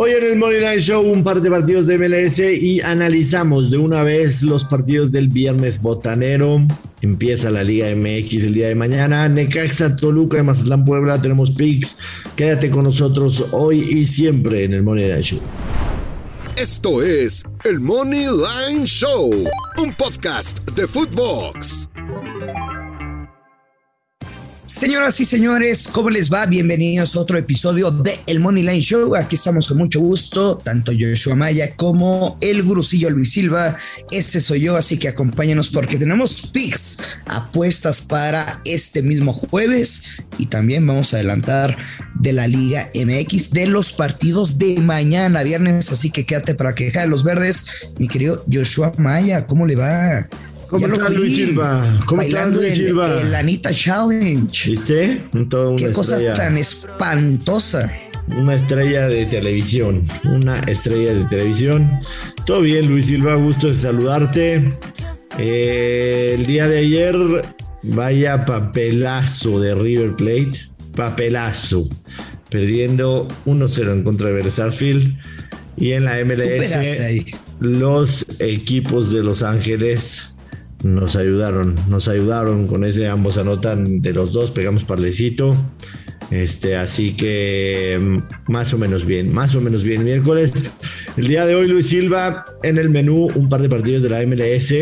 Hoy en el Money Line Show un par de partidos de MLS y analizamos de una vez los partidos del viernes botanero. Empieza la Liga MX el día de mañana. Necaxa, Toluca de Mazatlán, Puebla. Tenemos picks. Quédate con nosotros hoy y siempre en el Money Show. Esto es el Money Line Show, un podcast de Footbox. Señoras y señores, ¿cómo les va? Bienvenidos a otro episodio de El Money Line Show. Aquí estamos con mucho gusto, tanto Joshua Maya como el gurusillo Luis Silva. Ese soy yo, así que acompáñenos porque tenemos picks, apuestas para este mismo jueves y también vamos a adelantar de la Liga MX de los partidos de mañana, viernes. Así que quédate para quejar los verdes. Mi querido Joshua Maya, ¿cómo le va? ¿Cómo estás, Luis Silva? ¿Cómo estás, Luis Silva? El, Anita Challenge. ¿Viste? Todo Qué cosa tan espantosa. Una estrella de televisión. Una estrella de televisión. Todo bien, Luis Silva. Gusto de saludarte. Eh, el día de ayer, vaya papelazo de River Plate. Papelazo. Perdiendo 1-0 en contra de Versarfield. Y en la MLS, los equipos de Los Ángeles nos ayudaron, nos ayudaron con ese, ambos anotan de los dos, pegamos parlecito. Este, así que mm, más o menos bien, más o menos bien. Miércoles, el día de hoy, Luis Silva, en el menú, un par de partidos de la MLS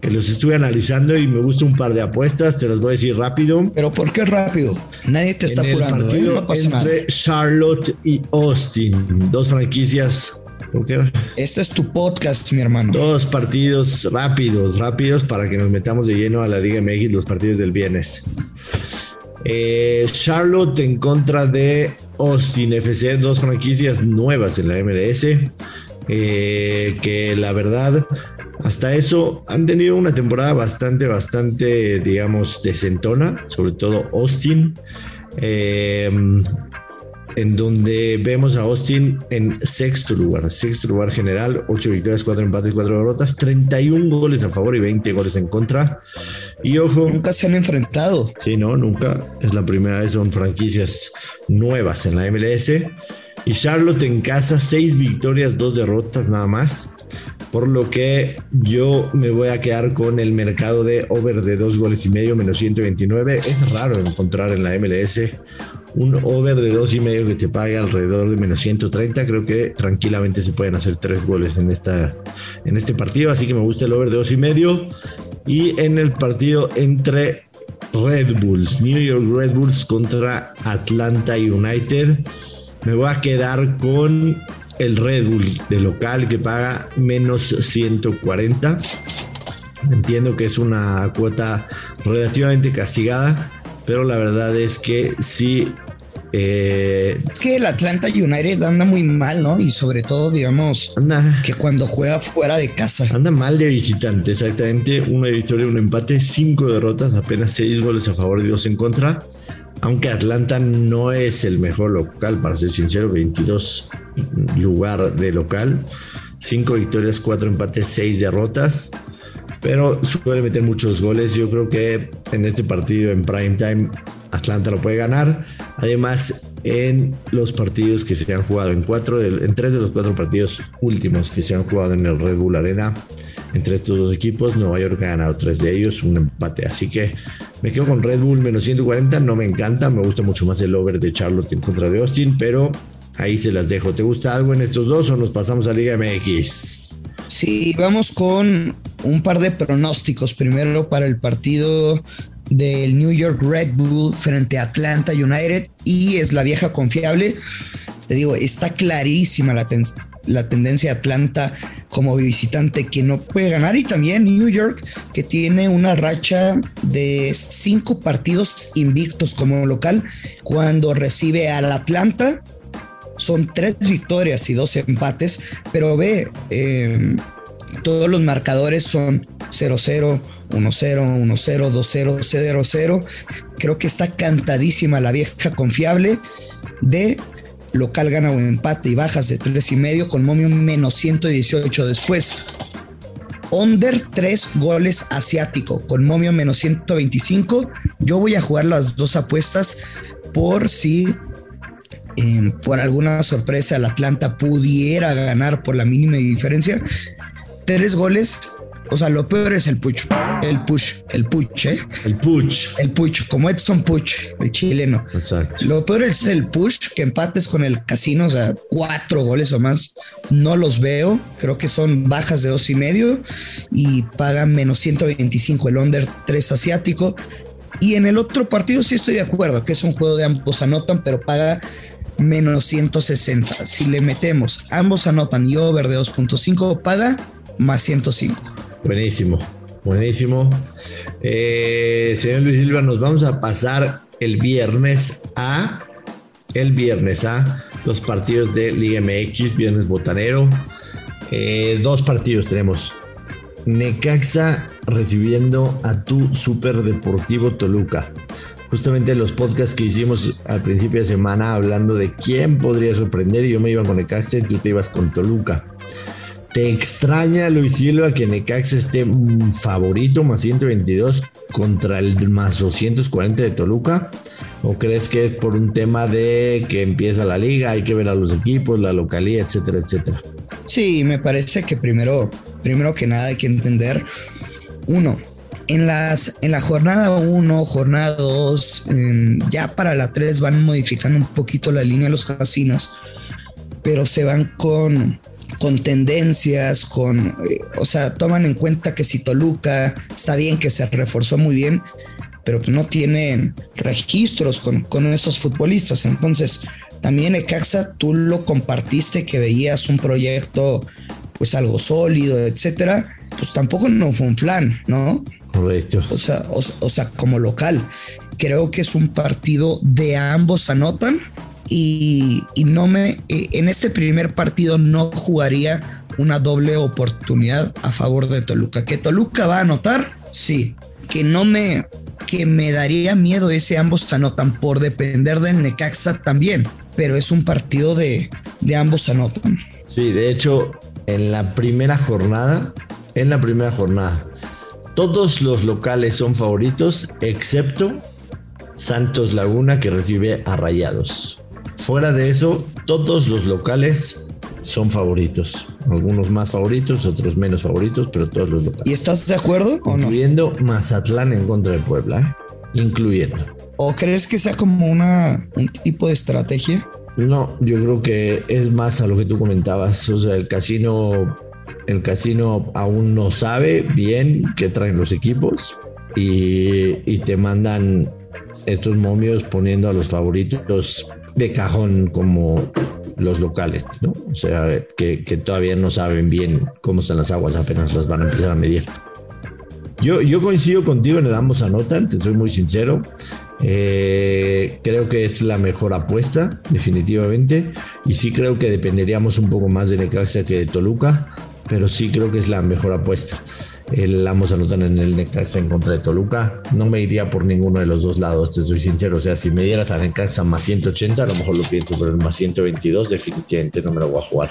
que los estuve analizando y me gusta un par de apuestas, te las voy a decir rápido. Pero ¿por qué rápido? Nadie te está apurando. ¿eh? no entre Charlotte y Austin, dos franquicias este es tu podcast, mi hermano. Dos partidos rápidos, rápidos para que nos metamos de lleno a la Liga MX, los partidos del viernes. Eh, Charlotte en contra de Austin FC, dos franquicias nuevas en la MLS. Eh, que la verdad, hasta eso han tenido una temporada bastante, bastante, digamos, decentona, sobre todo Austin. Eh, en donde vemos a Austin en sexto lugar, sexto lugar general, 8 victorias, 4 empates, 4 derrotas, 31 goles a favor y 20 goles en contra. Y ojo. Nunca se han enfrentado. Sí, no, nunca. Es la primera vez, son franquicias nuevas en la MLS. Y Charlotte en casa, 6 victorias, 2 derrotas nada más. Por lo que yo me voy a quedar con el mercado de over de 2 goles y medio, menos 129. Es raro encontrar en la MLS un over de dos y medio que te pague alrededor de menos 130. Creo que tranquilamente se pueden hacer tres goles en, esta, en este partido. Así que me gusta el over de dos y medio. Y en el partido entre Red Bulls, New York Red Bulls contra Atlanta United, me voy a quedar con el Red Bull de local que paga menos 140. Entiendo que es una cuota relativamente castigada pero la verdad es que sí. Eh, es que el Atlanta United anda muy mal, ¿no? Y sobre todo, digamos, anda, que cuando juega fuera de casa. Anda mal de visitante, exactamente. Una victoria, un empate, cinco derrotas, apenas seis goles a favor y dos en contra. Aunque Atlanta no es el mejor local, para ser sincero, 22 lugar de local. Cinco victorias, cuatro empates, seis derrotas pero suele meter muchos goles. Yo creo que en este partido en prime time Atlanta lo puede ganar. Además, en los partidos que se han jugado, en, cuatro en tres de los cuatro partidos últimos que se han jugado en el Red Bull Arena, entre estos dos equipos, Nueva York ha ganado tres de ellos, un empate. Así que me quedo con Red Bull menos 140. No me encanta, me gusta mucho más el over de Charlotte en contra de Austin, pero ahí se las dejo. ¿Te gusta algo en estos dos o nos pasamos a Liga MX? Sí, vamos con un par de pronósticos. Primero para el partido del New York Red Bull frente a Atlanta United y es la vieja confiable. te digo, está clarísima la, la tendencia de Atlanta como visitante que no puede ganar y también New York que tiene una racha de cinco partidos invictos como local cuando recibe al Atlanta son tres victorias y dos empates, pero ve, em, todos los marcadores son 0-0, 1-0, 1-0, 2-0, 0-0. Creo que está cantadísima la vieja confiable de local gana o empate y bajas de tres y medio con momio menos 118 después. Under 3 goles asiático con momio menos 125. Yo voy a jugar las dos apuestas por si em, por alguna sorpresa el Atlanta pudiera ganar por la mínima diferencia. Tres goles o sea, lo peor es el push, el push, el push, ¿eh? El push. El push, como Edson Push, de chileno. Exacto. Lo peor es el push, que empates con el casino, o sea, cuatro goles o más. No los veo, creo que son bajas de dos y medio y pagan menos 125 el under 3 asiático. Y en el otro partido sí estoy de acuerdo, que es un juego de ambos anotan, pero paga menos 160. Si le metemos ambos anotan y over de 2.5, paga más 105. Buenísimo, buenísimo. Eh, señor Luis Silva, nos vamos a pasar el viernes a el viernes a los partidos de Liga MX, viernes botanero. Eh, dos partidos tenemos. Necaxa recibiendo a tu Super Deportivo Toluca. Justamente los podcasts que hicimos al principio de semana hablando de quién podría sorprender, yo me iba con Necaxa y tú te ibas con Toluca. ¿Te extraña, Luis Silva, que Necaxa esté favorito más 122 contra el más 240 de Toluca? ¿O crees que es por un tema de que empieza la liga, hay que ver a los equipos, la localidad, etcétera, etcétera? Sí, me parece que primero, primero que nada hay que entender, uno, en, las, en la jornada 1, jornada 2, ya para la 3 van modificando un poquito la línea de los casinos, pero se van con con tendencias, con, eh, o sea, toman en cuenta que si Toluca está bien, que se reforzó muy bien, pero pues no tienen registros con, con esos futbolistas. Entonces, también Ecaxa, tú lo compartiste que veías un proyecto, pues algo sólido, etcétera. Pues tampoco no fue un plan, ¿no? Correcto. O sea, o sea, como local. Creo que es un partido de ambos anotan y, no me, eh, en este primer partido no jugaría una doble oportunidad a favor de Toluca. Que Toluca va a anotar, sí. Que no me, que me daría miedo ese ambos anotan por depender del Necaxa también. Pero es un partido de, de ambos anotan. Sí, de hecho, en la primera jornada, en la primera jornada, todos los locales son favoritos, excepto Santos Laguna que recibe a Rayados. Fuera de eso, todos los locales son favoritos. Algunos más favoritos, otros menos favoritos, pero todos los locales. ¿Y estás de acuerdo o no? Incluyendo Mazatlán en contra de Puebla, ¿eh? incluyendo. ¿O crees que sea como una, un tipo de estrategia? No, yo creo que es más a lo que tú comentabas. O sea, el casino, el casino aún no sabe bien qué traen los equipos y, y te mandan estos momios poniendo a los favoritos de cajón como los locales, ¿no? O sea, que, todavía no saben bien cómo están las aguas, apenas las van a empezar a medir. Yo, yo coincido contigo en el ambos anotan, te soy muy sincero. Eh, creo que es la mejor apuesta, definitivamente. Y sí creo que dependeríamos un poco más de Necaxa que de Toluca, pero sí creo que es la mejor apuesta el ambos anotan en el Necaxa en contra de Toluca. No me iría por ninguno de los dos lados, te soy sincero. O sea, si me dieras a Necaxa más 180, a lo mejor lo pienso, pero el más 122 definitivamente no me lo voy a jugar.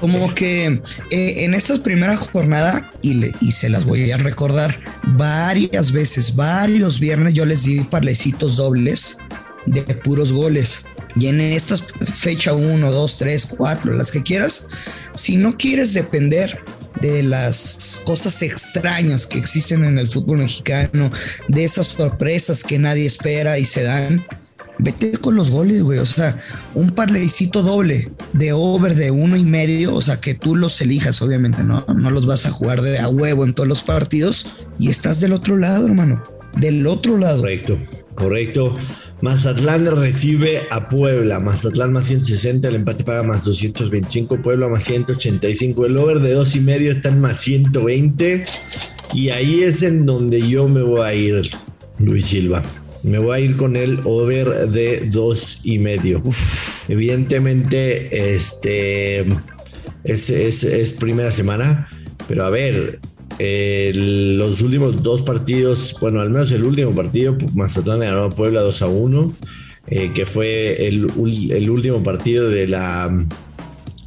Como que eh, en esta primera jornada, y, y se las voy a recordar, varias veces, varios viernes yo les di parlecitos dobles de puros goles. Y en estas fecha 1, 2, 3, 4, las que quieras, si no quieres depender de las cosas extrañas que existen en el fútbol mexicano, de esas sorpresas que nadie espera y se dan. Vete con los goles, güey. O sea, un parlecito doble de over de uno y medio. O sea, que tú los elijas, obviamente, ¿no? No los vas a jugar de a huevo en todos los partidos. Y estás del otro lado, hermano. Del otro lado. Correcto, correcto. Mazatlán recibe a Puebla. Mazatlán más 160, el empate paga más 225, Puebla más 185. El over de dos y medio está en más 120. Y ahí es en donde yo me voy a ir, Luis Silva. Me voy a ir con el over de dos y medio. Evidentemente, este es, es, primera semana, pero a ver, los últimos dos partidos, bueno, al menos el último partido, Mazatlán ganó a Puebla 2 a 1, eh, que fue el, último partido de la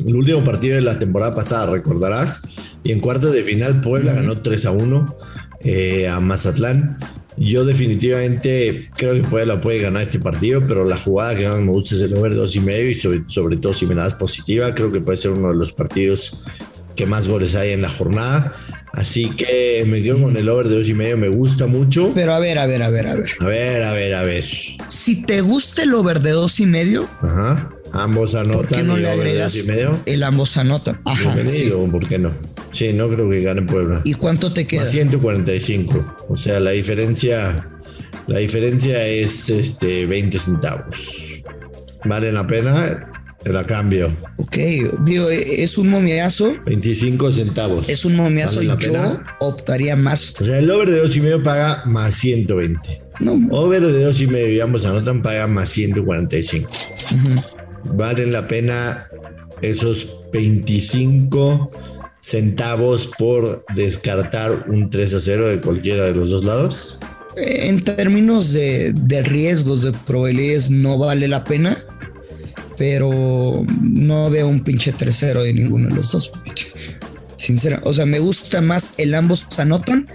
el último partido de la temporada pasada, recordarás. Y en cuartos de final, Puebla ganó 3 a 1 eh, a Mazatlán. Yo definitivamente creo que Puebla puede ganar este partido, pero la jugada que más me gusta es el over 2 y medio y sobre, sobre todo si me das positiva, creo que puede ser uno de los partidos que más goles hay en la jornada. Así que me quedo con el over de dos y medio, me gusta mucho. Pero a ver, a ver, a ver, a ver. A ver, a ver, a ver. Si te gusta el over de dos y medio, Ajá. Ambos anotan. ¿Por qué no le agregas y medio? el ambos anotan? Ajá. Sí. ¿Por qué no? Sí, no creo que gane Puebla. ¿Y cuánto te queda? 145. O sea, la diferencia, la diferencia es este 20 centavos. ¿Vale la pena? Te la cambio. Ok, digo, es un momiazo. 25 centavos. Es un momiazo y yo optaría más. O sea, el over de dos y medio paga más 120. No. Over de dos y medio y ambos anotan paga más 145. Valen la pena esos 25 centavos por descartar un 3 a 0 de cualquiera de los dos lados. En términos de, de riesgos, de probabilidades, no vale la pena pero no veo un pinche tercero de ninguno de los dos. Sincera, o sea, me gusta más el ambos anotan,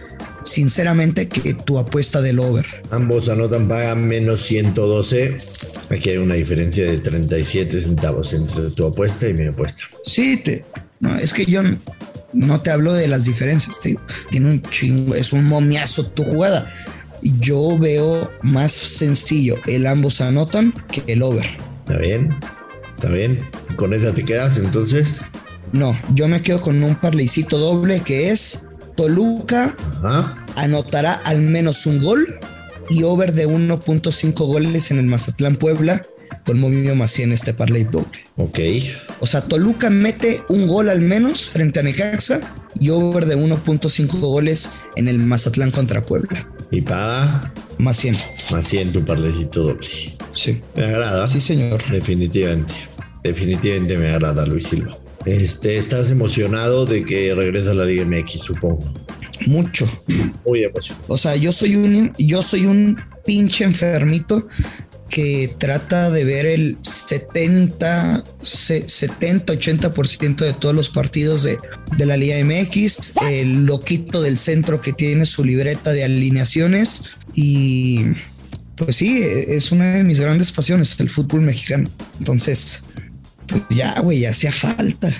sinceramente, que tu apuesta del over. Ambos anotan, pagan menos 112. Aquí hay una diferencia de 37 centavos entre tu apuesta y mi apuesta. Sí, te, no, es que yo no te hablo de las diferencias, te, tiene un chingo, es un momiazo tu jugada. Yo veo más sencillo el ambos anotan que el over. Está bien. Está bien. ¿Con esa te quedas entonces? No, yo me quedo con un parleycito doble que es Toluca anotará al menos un gol y over de 1.5 goles en el Mazatlán Puebla con Movimiento más en este parlay doble. Ok. O sea, Toluca mete un gol al menos frente a Necaxa y over de 1.5 goles en el Mazatlán contra Puebla. ¿Y paga? Más 100. Más 100 tu parlecito doble. Sí. Me agrada. Sí, señor. Definitivamente. Definitivamente me agrada, Luis Silva. Este, ¿Estás emocionado de que regresa a la Liga MX, supongo? Mucho. Muy emocionado. O sea, yo soy un, yo soy un pinche enfermito que trata de ver el 70, 70, 80% de todos los partidos de, de, la Liga MX, el loquito del centro que tiene su libreta de alineaciones y pues sí, es una de mis grandes pasiones, el fútbol mexicano. Entonces, pues ya, güey, hacía falta.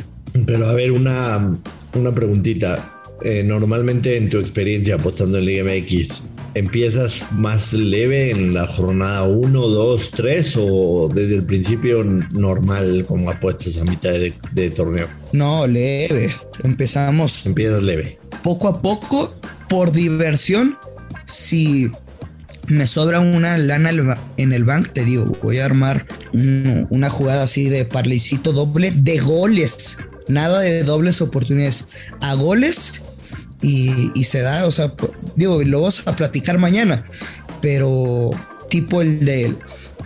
Pero a ver, una, una preguntita. Eh, normalmente en tu experiencia apostando en Liga MX, ¿empiezas más leve en la jornada 1, 2, 3 o desde el principio normal como apuestas a mitad de, de torneo? No, leve. Empezamos. Empiezas leve. Poco a poco, por diversión, si me sobra una lana en el bank, te digo, voy a armar una jugada así de parlicito doble de goles. Nada de dobles oportunidades. A goles y, se da, o sea, digo, lo vamos a platicar mañana, pero tipo el de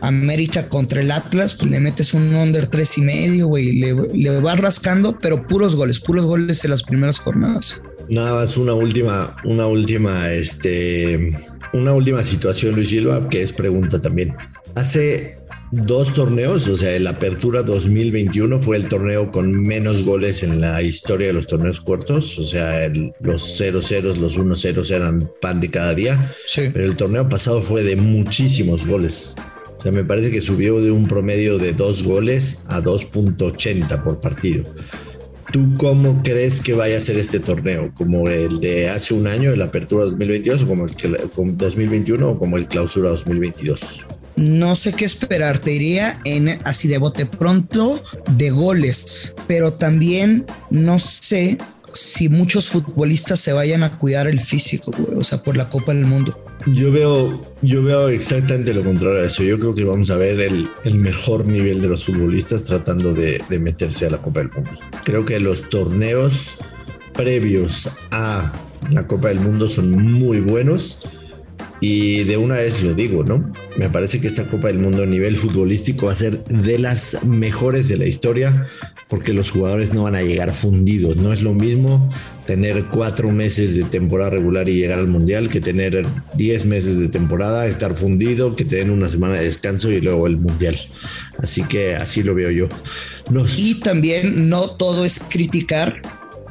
América contra el Atlas, pues le metes un under tres y medio, güey, le, le vas rascando, pero puros goles, puros goles en las primeras jornadas. Nada más una última, una última, este, una última situación, Luis Silva, que es pregunta también. Hace dos torneos, o sea, el Apertura 2021 fue el torneo con menos goles en la historia de los torneos cortos, o sea, los 0-0, los 1-0 eran pan de cada día, sí. pero el torneo pasado fue de muchísimos goles. O sea, me parece que subió de un promedio de dos goles a 2.80 por partido. ¿Tú cómo crees que vaya a ser este torneo? ¿Como el de hace un año, el Apertura 2022, o como el 2021 o como el Clausura 2022? No sé qué esperar, te diría en así de bote pronto de goles, pero también no sé si muchos futbolistas se vayan a cuidar el físico, o sea, por la Copa del Mundo. Yo veo, yo veo exactamente lo contrario a eso. Yo creo que vamos a ver el, el mejor nivel de los futbolistas tratando de, de, meterse a la Copa del Mundo. Creo que los torneos previos a la Copa del Mundo son muy buenos. Y de una vez lo digo, ¿no? Me parece que esta Copa del Mundo a nivel futbolístico va a ser de las mejores de la historia porque los jugadores no van a llegar fundidos. No es lo mismo tener cuatro meses de temporada regular y llegar al Mundial que tener diez meses de temporada, estar fundido, que tener una semana de descanso y luego el Mundial. Así que así lo veo yo. Y también no todo es criticar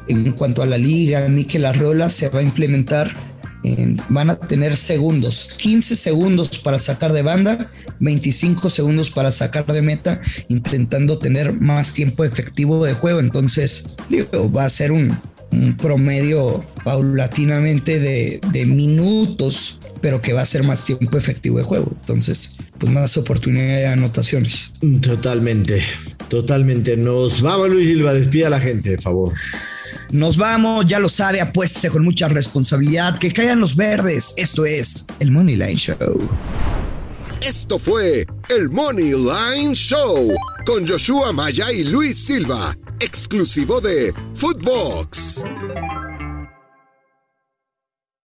en cuanto a la liga, Mikel Arreola se va a implementar van a tener segundos, 15 segundos para sacar de banda, 25 segundos para sacar de meta, intentando tener más tiempo efectivo de juego. Entonces, digo, va a ser un, promedio paulatinamente de, de, minutos, pero que va a ser más tiempo efectivo de juego. Entonces, pues más oportunidad de anotaciones. Totalmente, totalmente. Nos vamos, Luis Silva, despida a la gente, por favor. Nos vamos, ya lo sabe, apueste con mucha responsabilidad, que caigan los verdes. Esto es el Money Line Show. Esto fue el Money Line Show con Joshua Maya y Luis Silva, exclusivo de Footbox.